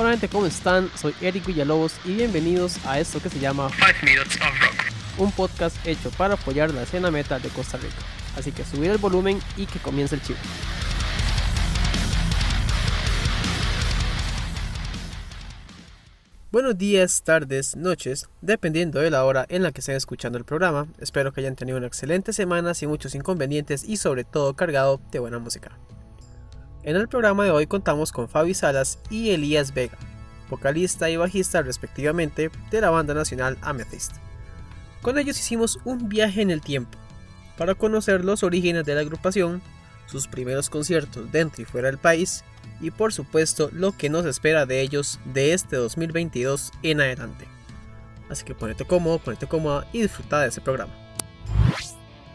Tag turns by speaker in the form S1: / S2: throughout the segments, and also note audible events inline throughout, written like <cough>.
S1: Hola gente, ¿cómo están? Soy Eric Villalobos y bienvenidos a esto que se llama 5 Minutes of Rock, un podcast hecho para apoyar la escena metal de Costa Rica. Así que subir el volumen y que comience el chivo. Buenos días, tardes, noches, dependiendo de la hora en la que estén escuchando el programa. Espero que hayan tenido una excelente semana sin muchos inconvenientes y sobre todo cargado de buena música. En el programa de hoy contamos con Fabi Salas y Elías Vega, vocalista y bajista respectivamente de la banda nacional Amethyst. Con ellos hicimos un viaje en el tiempo para conocer los orígenes de la agrupación, sus primeros conciertos dentro y fuera del país y por supuesto lo que nos espera de ellos de este 2022 en adelante. Así que ponete cómodo, ponete cómoda y disfruta de ese programa.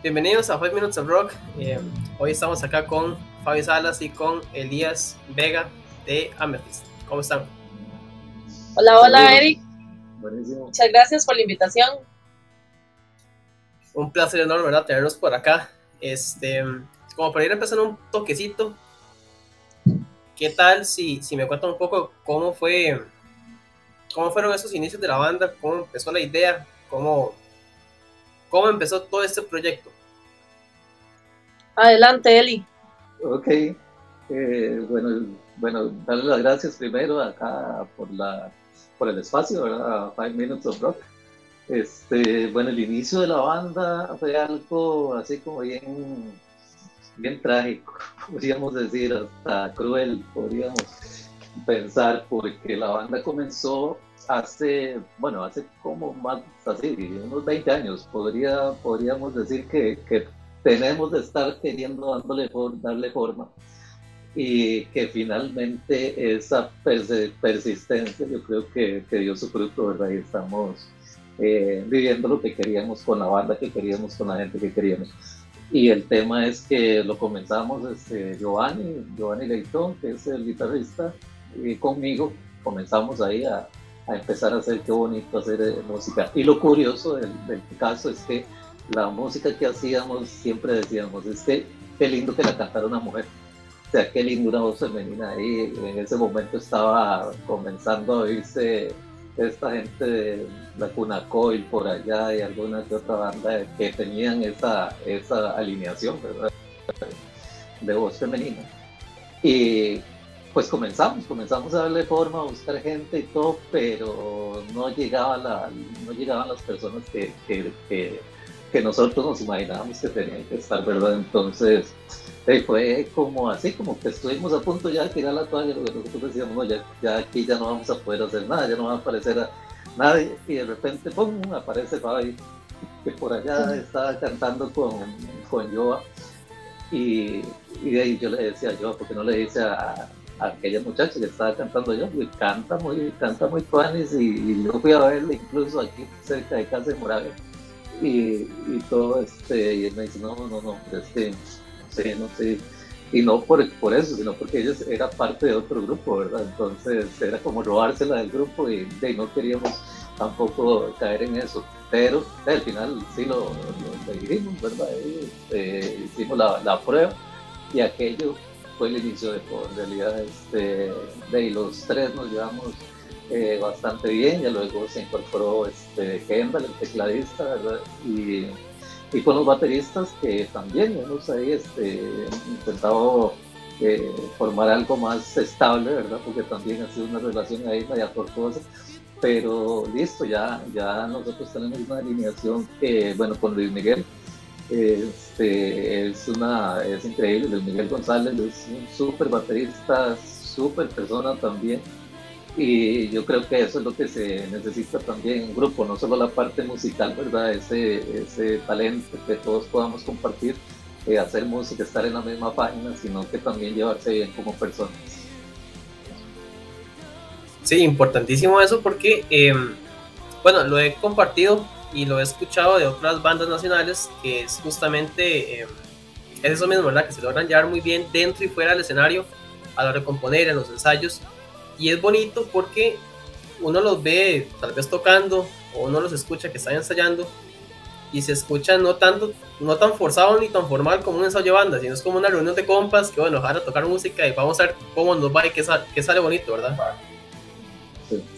S1: Bienvenidos a 5 Minutes of Rock. Eh, hoy estamos acá con Fabi Salas y con Elías Vega de Amethyst. ¿Cómo están?
S2: Hola, hola Eric. Buenísimo. Muchas gracias por la invitación.
S1: Un placer enorme, ¿verdad? Tenerlos por acá. Este, como para ir empezando un toquecito, ¿qué tal si, si me cuentan un poco cómo fue, cómo fueron esos inicios de la banda, cómo empezó la idea, cómo, cómo empezó todo este proyecto?
S2: Adelante, Eli.
S3: Ok, eh, bueno, bueno, darle las gracias primero acá por, la, por el espacio, ¿verdad? Five Minutes of Rock. Este, bueno, el inicio de la banda fue algo así como bien, bien trágico, <laughs> podríamos decir, hasta cruel, podríamos pensar, porque la banda comenzó hace, bueno, hace como más, así, unos 20 años, podría, podríamos decir que, que tenemos de estar queriendo dándole darle forma y que finalmente esa persistencia yo creo que, que, dio su fruto, ¿verdad? Y estamos eh, viviendo lo que queríamos con la banda que queríamos, con la gente que queríamos. Y el tema es que lo comenzamos este, Giovanni, Giovanni Leitón, que es el guitarrista, y conmigo comenzamos ahí a, a empezar a hacer qué bonito hacer eh, música. Y lo curioso del, del caso es que la música que hacíamos siempre decíamos, es que qué lindo que la cantara una mujer. O sea, qué lindo una voz femenina ahí. En ese momento estaba comenzando a oírse esta gente de la Cunacoil por allá y alguna que otra banda que tenían esa, esa alineación. De voz femenina. Y pues comenzamos, comenzamos a darle forma, a buscar gente y todo, pero no, llegaba la, no llegaban las personas que nosotros nos imaginábamos que tenían que estar, ¿verdad? Entonces, eh, fue como así, como que estuvimos a punto ya de tirar la toalla, lo que nosotros decíamos, no, ya, ya aquí ya no vamos a poder hacer nada, ya no va a aparecer a nadie, y de repente, ¡pum!, aparece Fabi, que por allá estaba cantando con, con Joa, y, y de ahí yo le decía a Joa, porque no le dice a, a aquella muchacha que estaba cantando yo, y canta muy, canta muy tuanis, y, y, yo fui a verle incluso aquí cerca de casa de Moravia, y, todo este, y él me dice, no, no, no, este, no sé, no sé, y no por, por eso, sino porque ellos era parte de otro grupo, ¿verdad? Entonces era como robársela del grupo y, y no queríamos tampoco caer en eso, pero al final sí lo, lo, dijimos, ¿verdad? Y, este, hicimos la, la, prueba y aquello fue el inicio de todo, en realidad, este, de los tres nos llevamos eh, bastante bien, ya luego se incorporó este, Kendall, el tecladista, ¿verdad? Y, y con los bateristas que también hemos ahí este, intentado eh, formar algo más estable, ¿verdad? Porque también ha sido una relación ahí media tortuosa, pero listo, ya, ya nosotros tenemos una alineación que, bueno, con Luis Miguel, este, es, una, es increíble, Luis Miguel González es un súper baterista, súper persona también, y yo creo que eso es lo que se necesita también en grupo, no solo la parte musical, ¿verdad? Ese, ese talento que todos podamos compartir, eh, hacer música, estar en la misma página, sino que también llevarse bien como personas.
S1: Sí, importantísimo eso porque, em, bueno, lo he compartido y lo he escuchado de otras bandas nacionales, que es justamente em, es eso mismo, ¿verdad? Que se logran llevar muy bien dentro y fuera del escenario a la hora de componer, en los ensayos y es bonito porque uno los ve tal vez tocando o uno los escucha que están ensayando y se escucha no tanto no tan forzado ni tan formal como un ensayo de banda, sino es como una reunión de compas que bueno, van a tocar música y vamos a ver cómo nos va y qué sale, qué sale bonito, ¿verdad?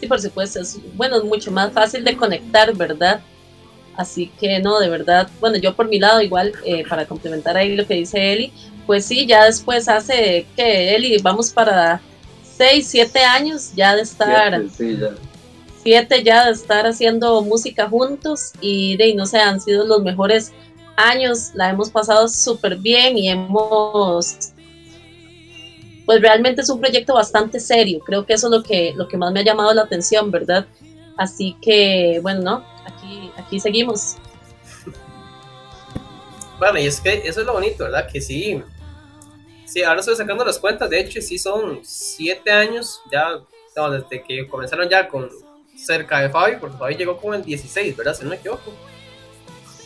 S2: Sí. por supuesto, es, bueno, es mucho más fácil de conectar, ¿verdad? Así que no, de verdad, bueno, yo por mi lado igual, eh, para complementar ahí lo que dice Eli, pues sí, ya después hace que Eli, vamos para 6, 7 años ya de estar... Siete, ya. de estar haciendo música juntos y de no sé, han sido los mejores años, la hemos pasado súper bien y hemos pues realmente es un proyecto bastante serio. Creo que eso es lo que, lo que más me ha llamado la atención, ¿verdad? Así que, bueno, no, aquí, aquí seguimos.
S1: Bueno, y es que eso es lo bonito, ¿verdad? Que sí, sí, ahora estoy sacando las cuentas, de hecho, sí son siete años ya, desde que comenzaron ya con cerca de Fabi, porque Fabi llegó como en 16, ¿verdad? Si no me equivoco.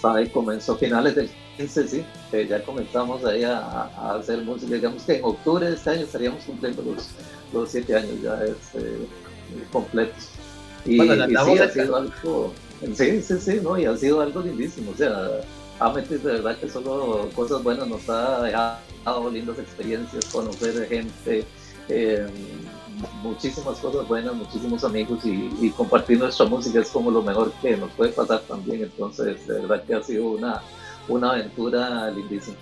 S3: Fabi comenzó finales del 15, sí, ya comenzamos ahí a, hacer música. Digamos que en octubre de este año estaríamos cumpliendo los, los siete años ya este, completos. Y, bueno, y sí, ha sido algo, sí, sí, sí, ¿no? y ha sido algo lindísimo. O sea, Amethyst de verdad que solo cosas buenas nos ha dejado lindas experiencias, conocer gente. Eh, muchísimas cosas buenas, muchísimos amigos y, compartir nuestra música es como lo mejor que nos puede pasar también. Entonces, de verdad que ha sido una, una aventura lindísima.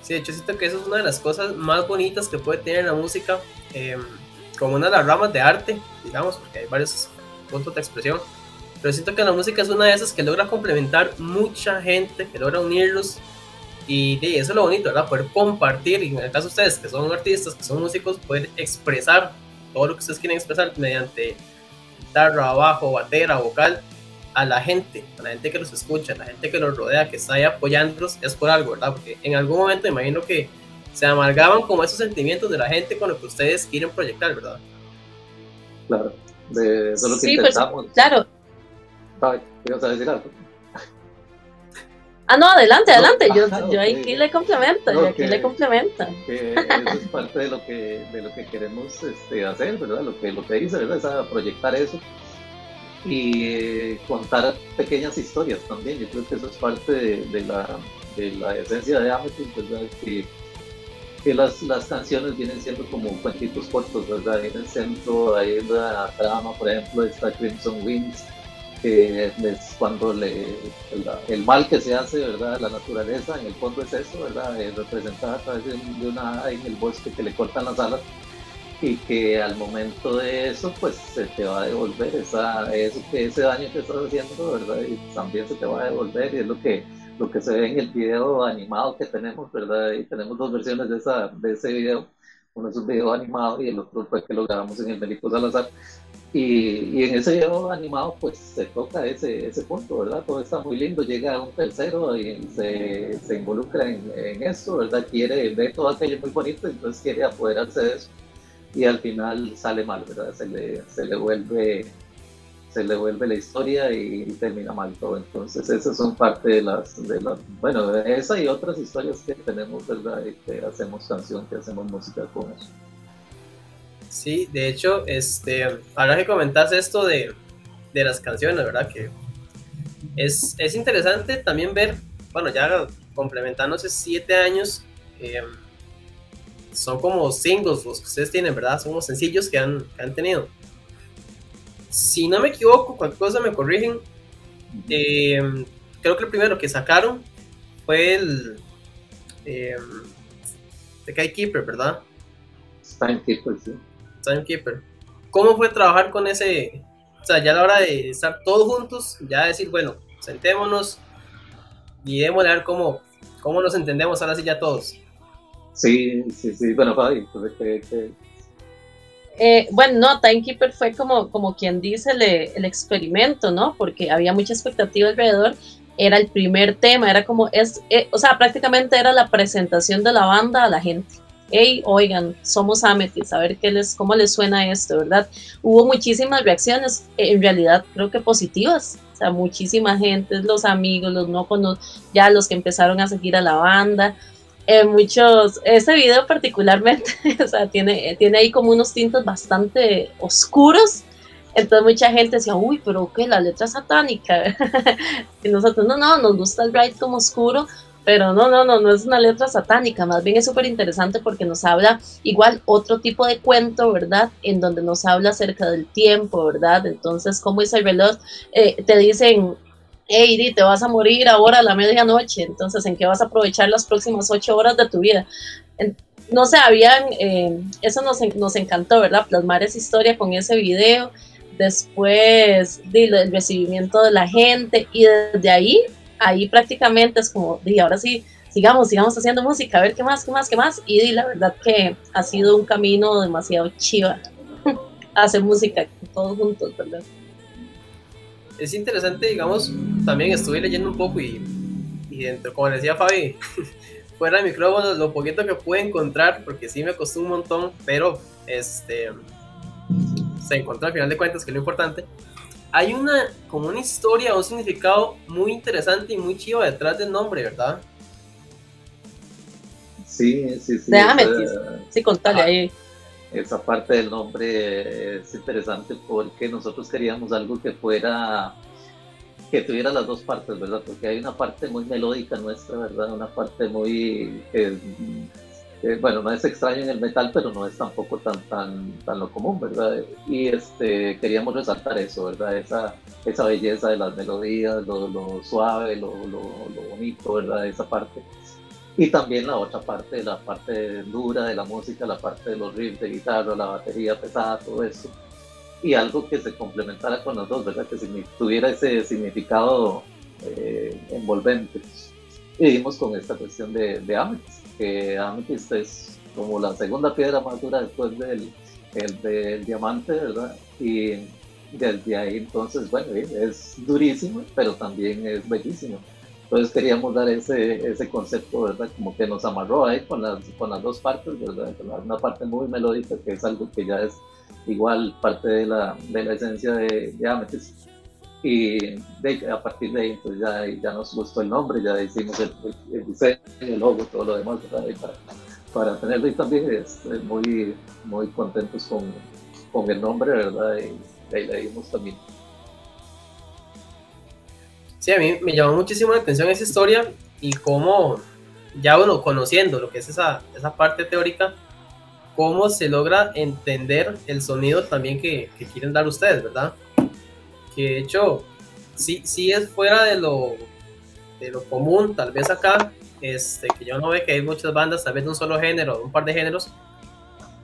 S1: Sí, de hecho siento que eso es una de las cosas más bonitas que puede tener la música, eh, como una de las ramas de arte, digamos, porque hay varios puntos de expresión. Pero siento que la música es una de esas que logra complementar mucha gente, que logra unirlos y, eso es lo bonito, ¿verdad? Poder compartir, y en el caso de ustedes que son artistas, que son músicos, poder expresar todo lo que ustedes quieren expresar mediante guitarra, bajo, batera, vocal, a la gente, a la gente que los escucha, a la gente que los rodea, que está ahí apoyándolos, es por algo, ¿verdad? Porque en algún momento imagino que se amargaban como esos sentimientos de la gente con lo que ustedes quieren proyectar, ¿verdad?
S3: Claro, de eso es lo que sí, pues, intentamos.
S2: Pues, claro. Ah, no, adelante, adelante. yo, yo aquí le complemento, yo aquí le complemento.
S3: Que eso es parte de lo que, de lo que queremos este, hacer, ¿verdad? Lo que, lo que dice, ¿verdad? Es proyectar eso y eh, contar pequeñas historias también. Yo creo que eso es parte de, la, de la, esencia de Amethyst, ¿verdad? Que, que las, las, canciones vienen siendo como cuentitos cortos, ¿verdad? En el centro hay una trama, por ejemplo, está Crimson Wings que es cuando le, el, mal que se hace, ¿verdad? La naturaleza, en el fondo es eso, ¿verdad? Es representada a través de, una en el bosque que le cortan las alas y que al momento de eso, pues se te va a devolver esa, eso, ese daño que estás haciendo, ¿verdad? Y también se te va a devolver y es lo que, lo que se ve en el video animado que tenemos, ¿verdad? Y tenemos dos versiones de, esa, de ese video. Uno es un video animado y el otro fue que lo grabamos en el Médico Salazar y, en ese video animado pues se toca ese, ese punto, ¿verdad? Todo está muy lindo, llega un tercero y se, se involucra en, en, eso, ¿verdad? Quiere ver todo aquello muy bonito, entonces quiere apoderarse de eso y al final sale mal, ¿verdad? Se le, se le vuelve se le vuelve la historia y, termina mal todo. Entonces esas son parte de las, de las, bueno, esa y otras historias que tenemos, ¿verdad? Y que hacemos canción, que hacemos música con eso.
S1: Sí, de hecho, este, ahora que comentas esto de, de las canciones, ¿verdad? Que es, es, interesante también ver, bueno, ya complementándose siete años, em, son como singles los que ustedes tienen, ¿verdad? Son como sencillos que han, que han tenido. Si no me equivoco, cualquier cosa me corrigen. Em, creo que el primero que sacaron fue el eh, The Keeper, ¿verdad?
S3: Timekeeper, sí.
S1: Timekeeper. ¿Cómo fue trabajar con ese? O sea, ya a la hora de estar todos juntos, ya decir, bueno, sentémonos y démosle a ver cómo, cómo nos entendemos ahora sí ya todos.
S3: Sí, sí, sí. Bueno, Fabi, pues,
S2: eh, bueno, no, Timekeeper fue como, como quien dice el, el, experimento, ¿no? Porque había mucha expectativa alrededor. Era el primer tema, era como, es, eh, o sea, prácticamente era la presentación de la banda a la gente hey, oigan, somos Amethyst, a ver qué les, cómo les suena esto, ¿verdad? Hubo muchísimas reacciones, en realidad creo que positivas, o sea, muchísima gente, los amigos, los no conocidos, ya los que empezaron a seguir a la banda, eh, muchos, este video particularmente, <laughs> o sea, tiene, tiene ahí como unos tintos bastante oscuros, entonces mucha gente decía, uy, pero qué, la letra satánica. <laughs> y nosotros, no, no, nos gusta el bright como oscuro, pero no, no, no, no es una letra satánica, más bien es súper interesante porque nos habla igual otro tipo de cuento, ¿verdad? En donde nos habla acerca del tiempo, ¿verdad? Entonces, como dice el reloj, eh, te dicen, hey, te vas a morir ahora a la medianoche, entonces, ¿en qué vas a aprovechar las próximas ocho horas de tu vida? no sé, habían, eh, eso nos, nos encantó, ¿verdad? Plasmar esa historia con ese video, después el recibimiento de la gente y desde ahí ahí prácticamente es como, di, ahora sí, sigamos, sigamos haciendo música, a ver qué más, qué más, qué más. Y di, la verdad que ha sido un camino demasiado chiva <laughs> hacer música todos juntos, ¿verdad?
S1: Es interesante, digamos, también estuve leyendo un poco y, y dentro, como decía Fabi, <laughs> fuera de micrófono, lo poquito que pude encontrar, porque sí me costó un montón, pero este se encontró al final de cuentas, que es lo importante hay una, como una historia, un significado muy interesante y muy chivo detrás del nombre, ¿verdad?
S3: Sí, sí, sí.
S2: Déjame, sí, contale ah, ahí.
S3: Esa parte del nombre es interesante porque nosotros queríamos algo que fuera, que tuviera las dos partes, ¿verdad? Porque hay una parte muy melódica nuestra, ¿verdad? Una parte muy, bueno, no es extraño en el metal, pero no es tampoco tan, tan, tan lo común, ¿verdad? Y este, queríamos resaltar eso, ¿verdad? Esa, esa belleza de las melodías, lo, suave, lo, lo, bonito, ¿verdad? Esa parte. Y también la otra parte, la parte dura de la música, la parte de los riffs de guitarra, la batería pesada, todo eso. Y algo que se complementara con los dos, ¿verdad? Que tuviera ese significado eh, envolvente. Y dimos con esta cuestión de, de que Amethyst es como la segunda piedra más dura después del, del diamante, ¿verdad? Y desde ahí entonces, bueno, es durísimo, pero también es bellísimo. Entonces queríamos dar ese, ese concepto, ¿verdad? Como que nos amarró ahí con las, con las dos partes, ¿verdad? Una parte muy melódica, que es algo que ya es igual parte de la, de la esencia de, de Amethyst y a partir de ahí pues ya, ya nos gustó el nombre, ya hicimos el, diseño, el logo, todo lo demás, para, para, tenerlo y también muy, muy contentos con, con, el nombre, ¿verdad? Y, ahí le dimos también.
S1: Sí, a mí me llamó muchísimo la atención esa historia y cómo, ya uno conociendo lo que es esa, esa parte teórica, cómo se logra entender el sonido también que quieren dar ustedes, ¿verdad? Que de hecho sí, sí es fuera de lo, de lo común, tal vez acá, este, que yo no ve que hay muchas bandas, tal vez de un solo género, un par de géneros,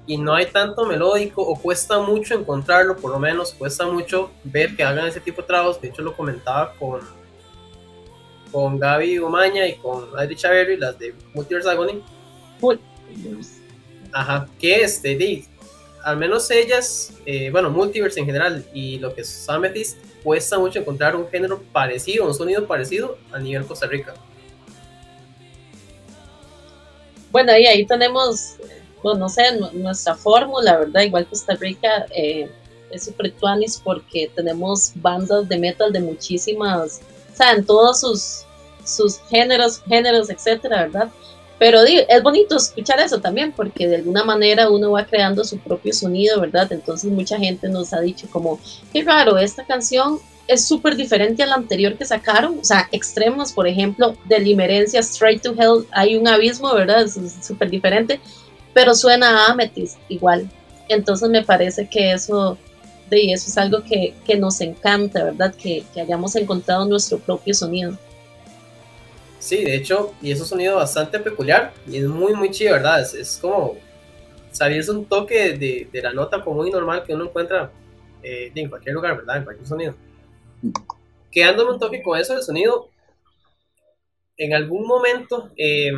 S1: y no hay tanto melódico, o cuesta mucho encontrarlo, por lo menos, cuesta mucho ver que hagan ese tipo de trabajos, de hecho lo comentaba con, con Gaby Umaña y con Adri Chaverri, las de Multiverse Agony. Ajá, que este, al menos ellas, eh, bueno, Multiverse en general y lo que es Amethyst, cuesta mucho encontrar un género parecido, un sonido parecido a nivel Costa Rica.
S2: Bueno, y ahí tenemos, pues no sé, nuestra fórmula, ¿verdad? Igual Costa Rica eh, es super tuanis porque tenemos bandas de metal de muchísimas, o sea, en todos sus, sus géneros, géneros, etcétera, ¿verdad? Pero es bonito escuchar eso también, porque de alguna manera uno va creando su propio sonido, ¿verdad? Entonces mucha gente nos ha dicho como, qué raro, esta canción es súper diferente a la anterior que sacaron, o sea, extremos, por ejemplo, de Straight to Hell, hay un abismo, ¿verdad? Es súper diferente, pero suena a Amethyst igual. Entonces me parece que eso, de eso es algo que, que nos encanta, ¿verdad? Que hayamos encontrado nuestro propio sonido.
S1: Sí, de hecho, y es un sonido bastante peculiar y es muy, muy chido, ¿verdad? Es, como salirse un toque de, de, la nota común y normal que uno encuentra eh, en cualquier lugar, ¿verdad? En cualquier sonido. Quedándome un toque con eso del sonido, en algún momento eh,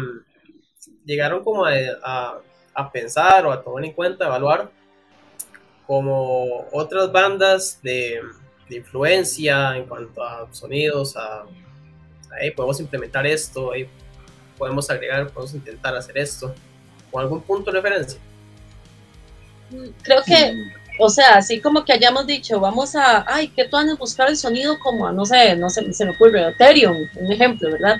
S1: llegaron como a, a, a, pensar o a tomar en cuenta, evaluar como otras bandas de, de influencia en cuanto a sonidos, a ahí podemos implementar esto, ahí podemos agregar, podemos intentar hacer esto, o algún punto de referencia.
S2: Creo que, o sea, así como que hayamos dicho, vamos a, ay, ¿qué tú a buscar el sonido como, no sé, no sé, se me ocurre, Ethereum, un ejemplo, ¿verdad?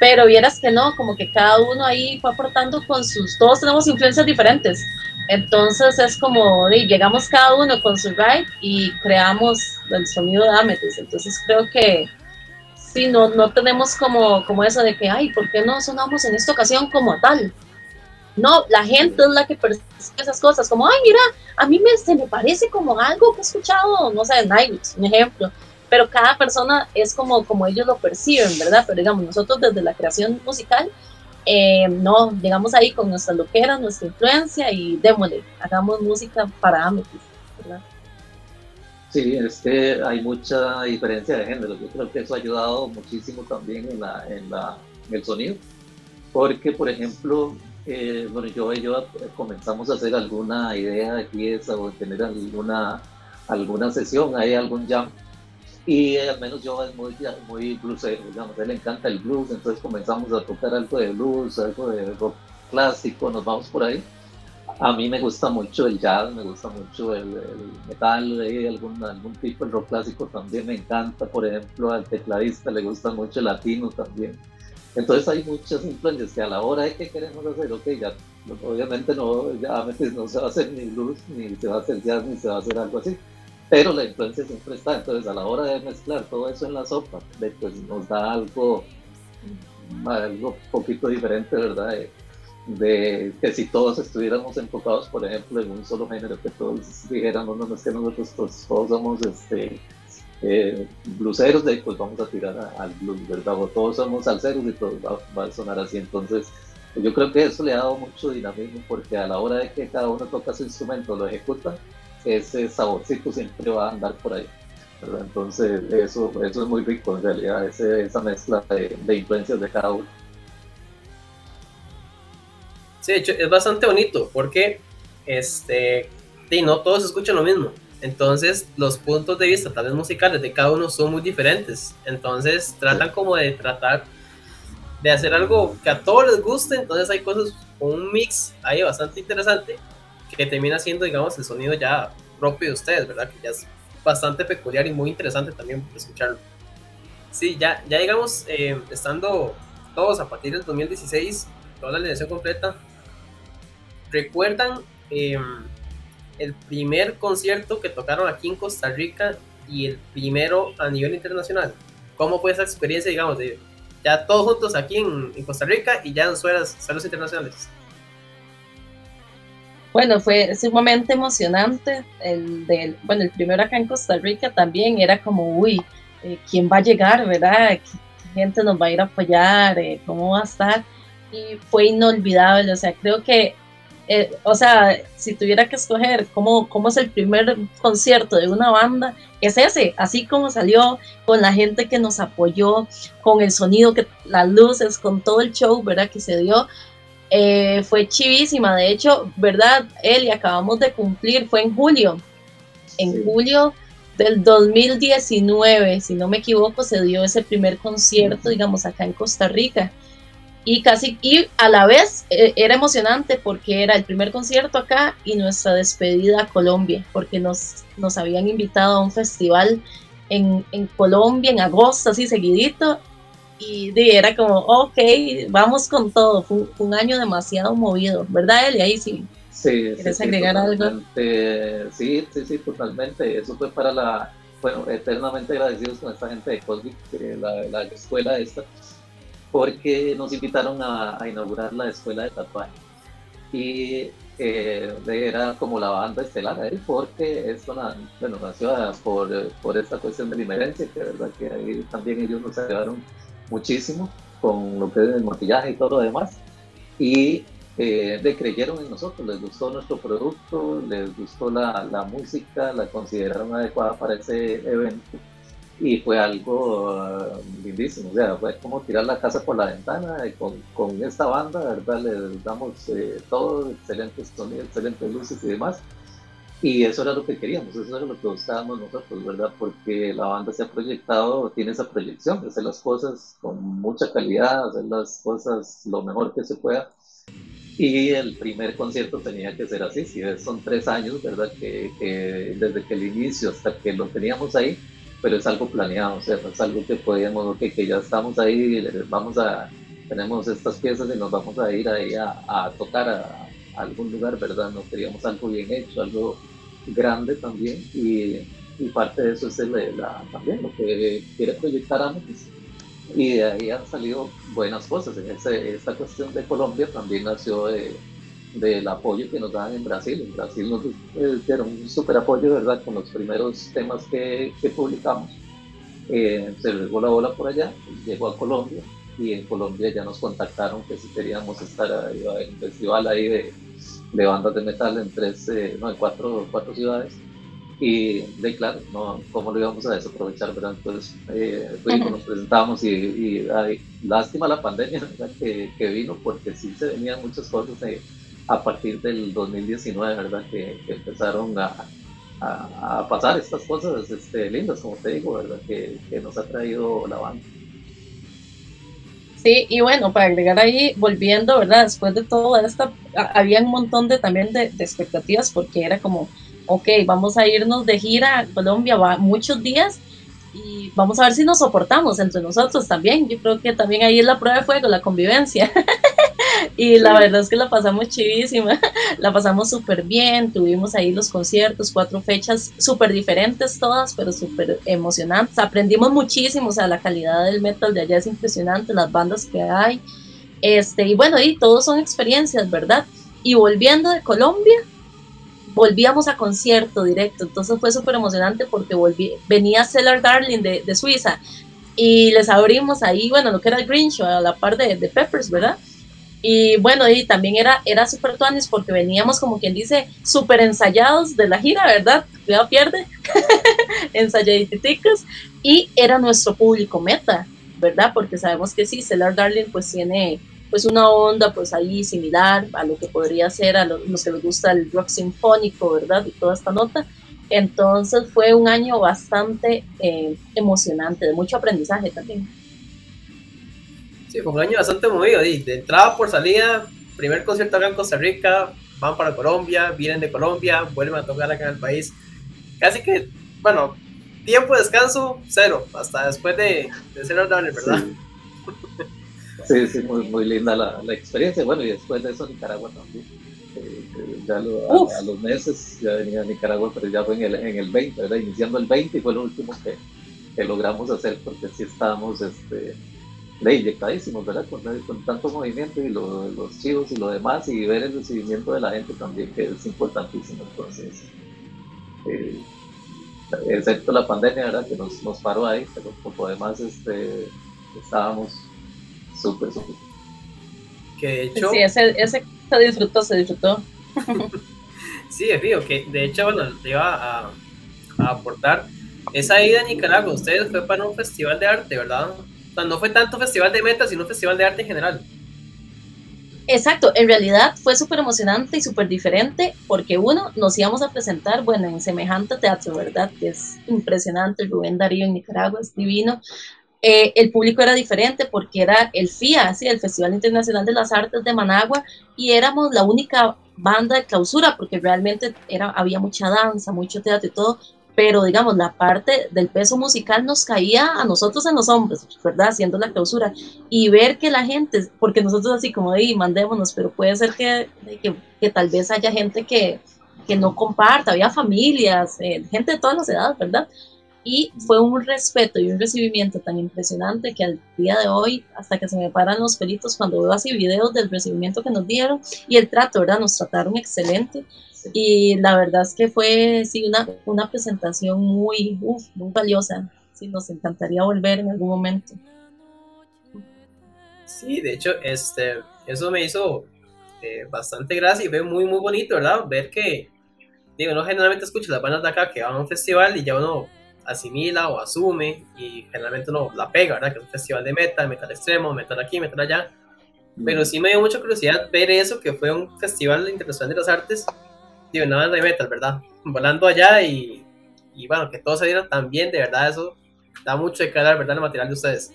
S2: Pero vieras que no, como que cada uno ahí fue aportando con sus, todos tenemos influencias diferentes. Entonces es como, llegamos cada uno con su ride y creamos el sonido de Amethyst. Entonces creo que, sí, no, no tenemos como, como eso de que, ay, ¿por qué no sonamos en esta ocasión como tal? No, la gente es la que percibe esas cosas, como, ay, mira, a mí me, se me parece como algo que he escuchado, no sé, Nightwish, un ejemplo, pero cada persona es como, como ellos lo perciben, ¿verdad? Pero digamos, nosotros desde la creación musical, eh, no, llegamos ahí con nuestra loquera, nuestra influencia y démosle, hagamos música para Amethyst, ¿verdad?
S3: Sí, es que hay mucha diferencia de género. Yo creo que eso ha ayudado muchísimo también en, la, en, la, en el sonido. Porque, por ejemplo, eh, bueno, yo y yo comenzamos a hacer alguna idea de pieza o tener alguna, alguna sesión, hay algún jam. Y al menos yo es muy, muy bluesero, digamos, a él le encanta el blues, entonces comenzamos a tocar algo de blues, algo de rock clásico, nos vamos por ahí. A mí me gusta mucho el jazz, me gusta mucho el, metal, algún, algún tipo de rock clásico también me encanta, por ejemplo, al tecladista le gusta mucho el latino también. Entonces hay muchas influencias que a la hora de que queremos hacer, ok, ya obviamente no, ya no se va a hacer ni blues, ni se va a hacer jazz, ni se va a hacer algo así, pero la influencia siempre está, entonces a la hora de mezclar todo eso en la sopa, pues nos da algo, algo poquito diferente, ¿verdad? De, que si todos estuviéramos enfocados, por ejemplo, en un solo género, que todos dijeran, no, no, es que nosotros pues, todos somos este, eh, bluseros, de pues vamos a tirar al blues, ¿verdad? O todos somos salseros y todo va, a sonar así. Entonces, yo creo que eso le ha dado mucho dinamismo porque a la hora de que cada uno toca su instrumento, lo ejecuta, ese saborcito siempre va a andar por ahí. ¿verdad? Entonces, eso, eso es muy rico en realidad, esa mezcla de influencias de cada uno.
S1: Sí, de hecho, es bastante bonito porque este, sí, no todos escuchan lo mismo. Entonces, los puntos de vista, tal vez musicales, de cada uno son muy diferentes. Entonces, tratan como de tratar de hacer algo que a todos les guste. Entonces, hay cosas, un mix ahí bastante interesante que termina siendo, digamos, el sonido ya propio de ustedes, ¿verdad? Que ya es bastante peculiar y muy interesante también escucharlo. Sí, ya, ya llegamos eh, estando todos a partir del 2016, toda la alineación completa. ¿Recuerdan? Eh, el primer concierto que tocaron aquí en Costa Rica y el primero a nivel internacional. ¿Cómo fue esa experiencia, digamos, de ya todos juntos aquí en, Costa Rica y ya en suelas, salos internacionales?
S2: Bueno, fue sumamente emocionante. El del, bueno, el primero acá en Costa Rica también era como, uy, eh, ¿quién va a llegar, verdad? ¿Qué, gente nos va a ir a apoyar? Eh, ¿Cómo va a estar? Y fue inolvidable. O sea, creo que eh, o sea, si tuviera que escoger cómo, cómo es el primer concierto de una banda, es ese, así como salió, con la gente que nos apoyó, con el sonido, que las luces, con todo el show, ¿verdad? Que se dio. Eh, fue chivísima, de hecho, ¿verdad? Eli, acabamos de cumplir, fue en julio, en julio del 2019, si no me equivoco, se dio ese primer concierto, digamos, acá en Costa Rica y casi y a la vez eh, era emocionante porque era el primer concierto acá y nuestra despedida a Colombia porque nos, nos habían invitado a un festival en, en Colombia en agosto así seguidito y era como ok vamos con todo fue, un año demasiado movido verdad Eli ahí sí.
S3: Sí quieres agregar algo sí sí sí totalmente. Eso fue para la bueno eternamente agradecidos con esta gente de Cosmic la, la escuela esta porque nos invitaron a, inaugurar la escuela de tatuaje. Y eh, era como la banda estelar ahí, porque esto bueno, nació por, por esta cuestión de la inmerencia, que verdad que ahí también ellos nos ayudaron muchísimo con lo que es el maquillaje y todo lo demás. Y eh, le creyeron en nosotros, les gustó nuestro producto, les gustó la, la música, la consideraron adecuada para ese evento y fue algo uh, lindísimo, o sea, fue como tirar la casa por la ventana con, esta banda, ¿verdad? Les damos eh, todo, excelentes sonidos, excelentes luces y demás. Y eso era lo que queríamos, eso era lo que buscábamos nosotros, ¿verdad? Porque la banda se ha proyectado, tiene esa proyección hacer las cosas con mucha calidad, hacer las cosas lo mejor que se pueda. Y el primer concierto tenía que ser así, son tres años, ¿verdad? Que desde que el inicio hasta que lo teníamos ahí, pero es algo planeado, o sea, no es algo que podemos, que, que ya estamos ahí, vamos a, tenemos estas piezas y nos vamos a ir ahí a, tocar a, algún lugar, ¿verdad? No queríamos algo bien hecho, algo grande también, y, y parte de eso es el, la, también lo que quiere proyectar a y de ahí han salido buenas cosas. En esta cuestión de Colombia también nació de, del apoyo que nos dan en Brasil. En Brasil nos eh, dieron un súper apoyo, ¿verdad? Con los primeros temas que, que publicamos. Eh, se regó la bola por allá, llegó a Colombia y en Colombia ya nos contactaron que si queríamos estar ahí, en un festival ahí de, de bandas de metal en tres, eh, no, en cuatro, cuatro ciudades y de claro, no, ¿cómo lo íbamos a desaprovechar? ¿verdad? Entonces eh, fuimos, nos presentamos y, y lástima la pandemia que, que, vino porque sí se venían muchas cosas eh, a partir del 2019, ¿verdad? Que, empezaron a, pasar estas cosas este, lindas, como te digo, ¿verdad? Que, nos ha traído la banda.
S2: Sí, y bueno, para agregar ahí, volviendo, ¿verdad? Después de todo esto, había un montón de también de, de expectativas porque era como ok, vamos a irnos de gira a Colombia va muchos días y vamos a ver si nos soportamos entre nosotros también. Yo creo que también ahí es la prueba de fuego, la convivencia. <laughs> y la verdad es que la pasamos chivísima, <laughs> la pasamos súper bien, tuvimos ahí los conciertos, cuatro fechas súper diferentes todas, pero súper emocionantes. Aprendimos muchísimo, o sea, la calidad del metal de allá es impresionante, las bandas que hay. Este, y bueno, y todos son experiencias, ¿verdad? Y volviendo de Colombia, volvíamos a concierto directo, entonces fue súper emocionante porque volví, venía Cellar Darling de, de, Suiza y les abrimos ahí, bueno, lo que era el Green Show, a la par de, de Peppers, ¿verdad? Y bueno, y también era, era súper tuanis porque veníamos, como quien dice, súper ensayados de la gira, ¿verdad? Cuidado, pierde, <laughs> ensayaditicos, y era nuestro público meta, ¿verdad? Porque sabemos que sí, Cellar Darling pues tiene pues una onda pues ahí similar a lo que podría ser a los, que les gusta el rock sinfónico, ¿verdad? Y toda esta nota. Entonces fue un año bastante eh, emocionante, de mucho aprendizaje también.
S1: Sí, fue un año bastante movido, de entrada por salida, primer concierto acá en Costa Rica, van para Colombia, vienen de Colombia, vuelven a tocar acá en el país. Casi que, bueno, tiempo de descanso, cero, hasta después de, de ser ¿verdad?
S3: Sí, <laughs> sí, muy, muy linda la, la, experiencia. Bueno, y después de eso Nicaragua también. Eh, ya a, los meses ya venía a Nicaragua, pero ya fue en el, en el 20, ¿verdad? Iniciando el 20 y fue lo último que, que logramos hacer porque sí estábamos este, inyectadísimos, ¿verdad? Con, con tanto movimiento y lo, los chivos y lo demás y ver el recibimiento de la gente también que es importantísimo. Entonces, eh, excepto la pandemia, ¿verdad? Que nos, nos paró ahí, pero por lo demás este, estábamos súper, súper.
S1: Que de hecho.
S2: Sí, ese, ese se disfrutó, se disfrutó. <laughs>
S1: sí, es río, que de hecho, bueno, te iba a, a, aportar. Esa ida a Nicaragua, ustedes fue para un festival de arte, ¿verdad? O sea, no fue tanto festival de metas, sino un festival de arte en general.
S2: Exacto, en realidad fue súper emocionante y súper diferente porque uno, nos íbamos a presentar, bueno, en semejante teatro, ¿verdad? Que es impresionante, Rubén Darío en Nicaragua es divino. Eh, el público era diferente porque era el FIA, ¿sí? el Festival Internacional de las Artes de Managua, y éramos la única banda de clausura porque realmente era, había mucha danza, mucho teatro y todo, pero digamos, la parte del peso musical nos caía a nosotros en los hombros, ¿verdad? Haciendo la clausura. Y ver que la gente, porque nosotros así como, de mandémonos, pero puede ser que, que, que, tal vez haya gente que, que no comparta, había familias, eh, gente de todas las edades, ¿verdad? Y fue un respeto y un recibimiento tan impresionante que al día de hoy, hasta que se me paran los pelitos cuando veo así videos del recibimiento que nos dieron y el trato, ¿verdad? Nos trataron excelente y la verdad es que fue sí, una, una presentación muy, muy valiosa. Sí, nos encantaría volver en algún momento.
S1: Sí, de hecho, este, eso me hizo eh, bastante gracia y fue muy, muy bonito, ¿verdad? Ver que, digo, no generalmente escucho las bandas de acá que van a un festival y ya uno asimila o asume y generalmente uno la pega, ¿verdad? Que es un festival de metal, metal extremo, metal aquí, metal allá. Pero sí me dio mucha curiosidad ver eso, que fue un festival internacional de las artes, digo, nada de metal, ¿verdad? Volando allá y, y bueno, que todo se diera tan bien, de verdad, eso da mucho de cara, ¿verdad? El material de ustedes.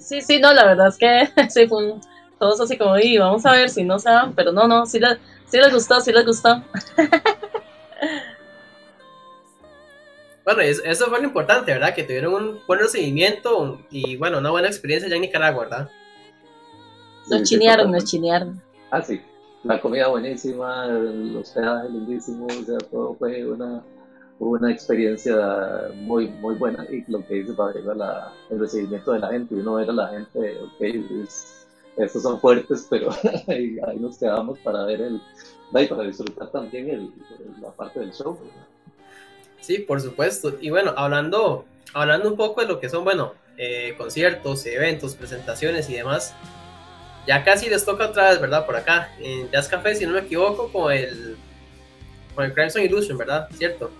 S2: Sí, sí, no, la verdad es que <laughs> sí, fue un, todos así como, y vamos a ver si no saben, pero no, no, sí, sí les gustó, sí les gustó. <laughs>
S1: Bueno, eso fue lo importante, ¿verdad? Que tuvieron un buen recibimiento y, bueno, una buena experiencia ya en Nicaragua, ¿verdad?
S2: Nos chinearon, nos chinearon.
S3: Ah, sí. La comida buenísima, los hospedaje lindísimo, o sea, todo fue una, una experiencia muy, muy buena y lo que dice Gabriela, el recibimiento de la gente, uno ver a la gente, ok, estos son fuertes, pero <laughs> ahí, nos quedamos para ver el, y para disfrutar también el, la parte del show.
S1: Sí, por supuesto. Y bueno, hablando, hablando un poco de lo que son, bueno, eh, conciertos, eventos, presentaciones y demás, ya casi les toca otra vez, ¿verdad? Por acá, en Jazz Café, si no me equivoco, con el, con el Crimson Illusion, ¿verdad? ¿Cierto?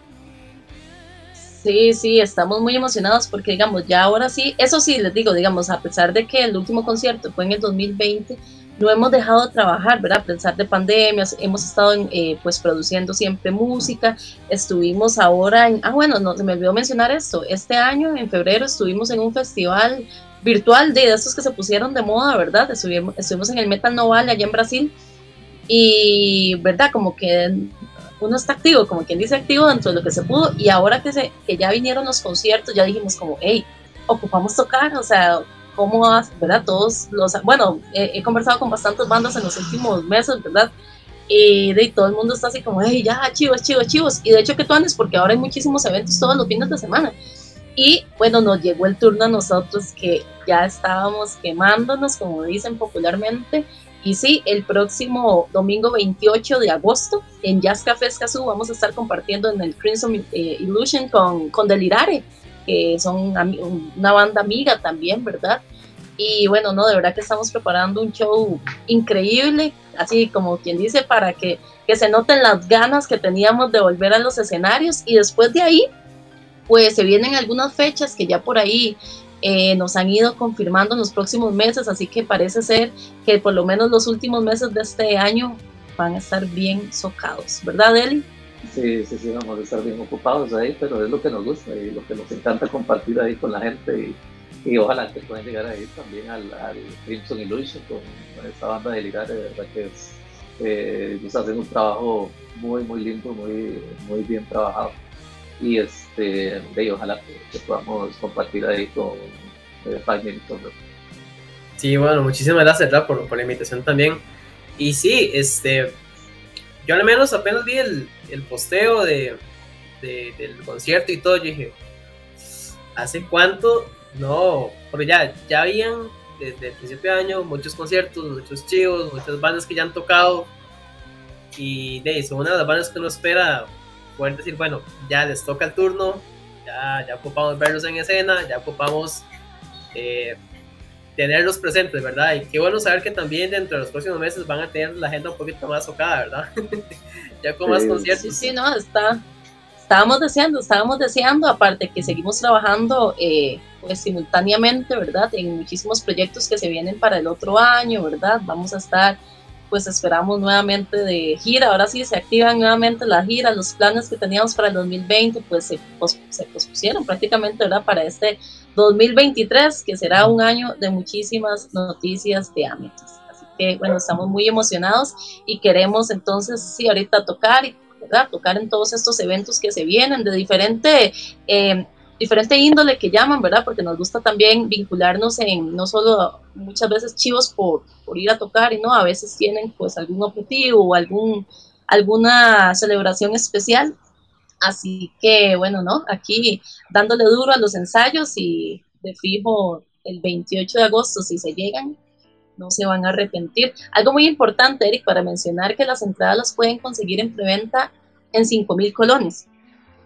S2: Sí, sí, estamos muy emocionados porque, digamos, ya ahora sí, eso sí, les digo, digamos, a pesar de que el último concierto fue en el 2020, no hemos dejado de trabajar, ¿verdad? A pesar de pandemias, hemos estado eh, pues produciendo siempre música, estuvimos ahora en, ah bueno, no, se me olvidó mencionar esto, este año, en febrero, estuvimos en un festival virtual de estos que se pusieron de moda, ¿verdad? Estuvimos, estuvimos en el Metal Noval allá en Brasil y, ¿verdad? Como que uno está activo, como quien dice activo dentro de lo que se pudo, y ahora que, se, que ya vinieron los conciertos, ya dijimos como, hey, ocupamos tocar, o sea, ¿cómo vas? ¿Verdad? Todos los, bueno, he, conversado con bastantes bandas en los últimos meses, ¿verdad? Y de todo el mundo está así como, hey, ya, chivos, chivos, chivos, y de hecho que tú andes, porque ahora hay muchísimos eventos todos los fines de semana. Y bueno, nos llegó el turno a nosotros que ya estábamos quemándonos, como dicen popularmente, y sí, el próximo domingo 28 de agosto en Jazz Café Escazú vamos a estar compartiendo en el Crimson eh, Illusion con, con Delirare, que son una banda amiga también, ¿verdad? Y bueno, no, de verdad que estamos preparando un show increíble, así como quien dice, para que, que se noten las ganas que teníamos de volver a los escenarios y después de ahí, pues se vienen algunas fechas que ya por ahí eh, nos han ido confirmando en los próximos meses, así que parece ser que por lo menos los últimos meses de este año van a estar bien socados, ¿verdad, Eli?
S3: Sí, sí, sí, vamos a estar bien ocupados ahí, pero es lo que nos gusta y lo que nos encanta compartir ahí con la gente y, ojalá que puedan llegar ahí también al, al Crimson Illusion con, esta banda de Ligar, de verdad que es, eh, ellos hacen un trabajo muy, muy lindo, muy, muy bien trabajado y este de ojalá que, podamos compartir ahí con eh, Five Minutes
S1: Sí, bueno, muchísimas gracias por, por, la invitación también. Y sí, este, yo al menos apenas vi el, el posteo de, del concierto y todo, yo dije, ¿hace cuánto? No, porque ya, ya habían desde el principio de año muchos conciertos, muchos chivos, muchas bandas que ya han tocado. Y de son una de las bandas que uno espera poder decir, bueno, ya les toca el turno, ya, ya ocupamos verlos en escena, ya ocupamos eh, tenerlos presentes, ¿verdad? Y qué bueno saber que también dentro de los próximos meses van a tener la agenda un poquito más tocada, ¿verdad? <laughs> ya con más conciertos.
S2: Sí, sí, no, está, estábamos deseando, estábamos deseando, aparte que seguimos trabajando eh, pues simultáneamente, ¿verdad? En muchísimos proyectos que se vienen para el otro año, ¿verdad? Vamos a estar pues esperamos nuevamente de gira. Ahora sí se activan nuevamente las giras, los planes que teníamos para el 2020 pues se, se pospusieron prácticamente ¿verdad? para este 2023, que será un año de muchísimas noticias de Ametis. Así que bueno, estamos muy emocionados y queremos entonces sí ahorita tocar ¿verdad? tocar en todos estos eventos que se vienen de diferente eh, diferente índole que llaman, ¿verdad? Porque nos gusta también vincularnos en no solo muchas veces chivos por, por ir a tocar, y no, a veces tienen pues algún objetivo o algún, alguna celebración especial. Así que bueno, ¿no? Aquí dándole duro a los ensayos y de fijo el 28 de agosto, si se llegan, no se van a arrepentir. Algo muy importante, Eric, para mencionar que las entradas las pueden conseguir en preventa en 5.000 colones.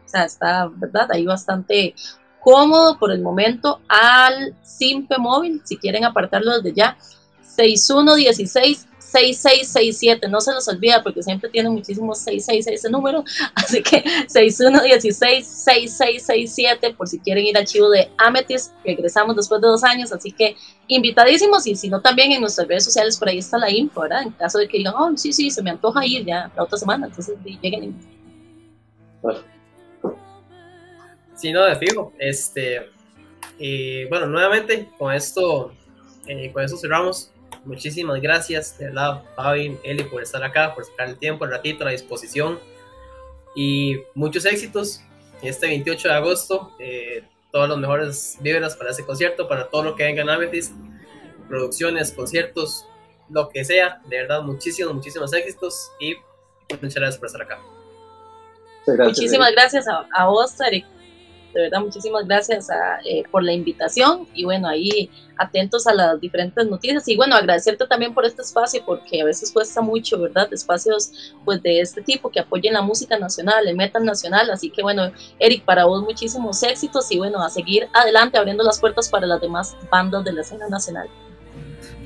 S2: O sea, está, ¿verdad? Ahí bastante cómodo por el momento al Simpe móvil, si quieren apartarlo desde ya, 6116 6667, no se los olvida porque siempre tiene muchísimos 666 ese número, <laughs> así que 6116 6667 por si quieren ir al archivo de Amethyst, regresamos después de dos años, así que invitadísimos y si no también en nuestras redes sociales por ahí está la info, ¿verdad? En caso de que digan, oh, sí, sí, se me antoja ir ya la otra semana, entonces lleguen.
S1: Sí, no, de fijo. Este, y bueno, nuevamente con esto, eh, con eso cerramos. Muchísimas gracias, de verdad, Fabi, Eli, por estar acá, por sacar el tiempo, el ratito, la disposición. Y muchos éxitos este 28 de agosto. Eh, todas las mejores vibras para ese concierto, para todo lo que venga en Amethyst, producciones, conciertos, lo que sea. De verdad, muchísimos, muchísimos éxitos y muchas gracias por estar acá.
S2: muchísimas gracias a, a vos, Eric de verdad, muchísimas gracias eh, por la invitación y bueno, ahí atentos a las diferentes noticias y bueno, agradecerte también por este espacio porque a veces cuesta mucho, ¿verdad? Espacios pues de este tipo que apoyen la música nacional, el metal nacional, así que bueno, Eric, para vos muchísimos éxitos y bueno, a seguir adelante abriendo las puertas para las demás bandas de la escena nacional.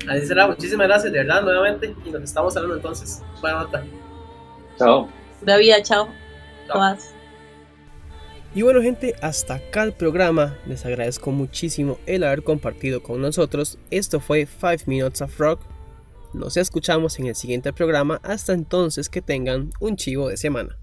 S1: Así será, muchísimas gracias de verdad nuevamente y nos estamos hablando entonces. Buena nota.
S3: Chao.
S2: Buena chao. chao.
S1: Y bueno gente, hasta acá el programa. Les agradezco muchísimo el haber compartido con nosotros. Esto fue 5 Minutes of Rock. Nos escuchamos en el siguiente programa. Hasta entonces que tengan un chivo de semana.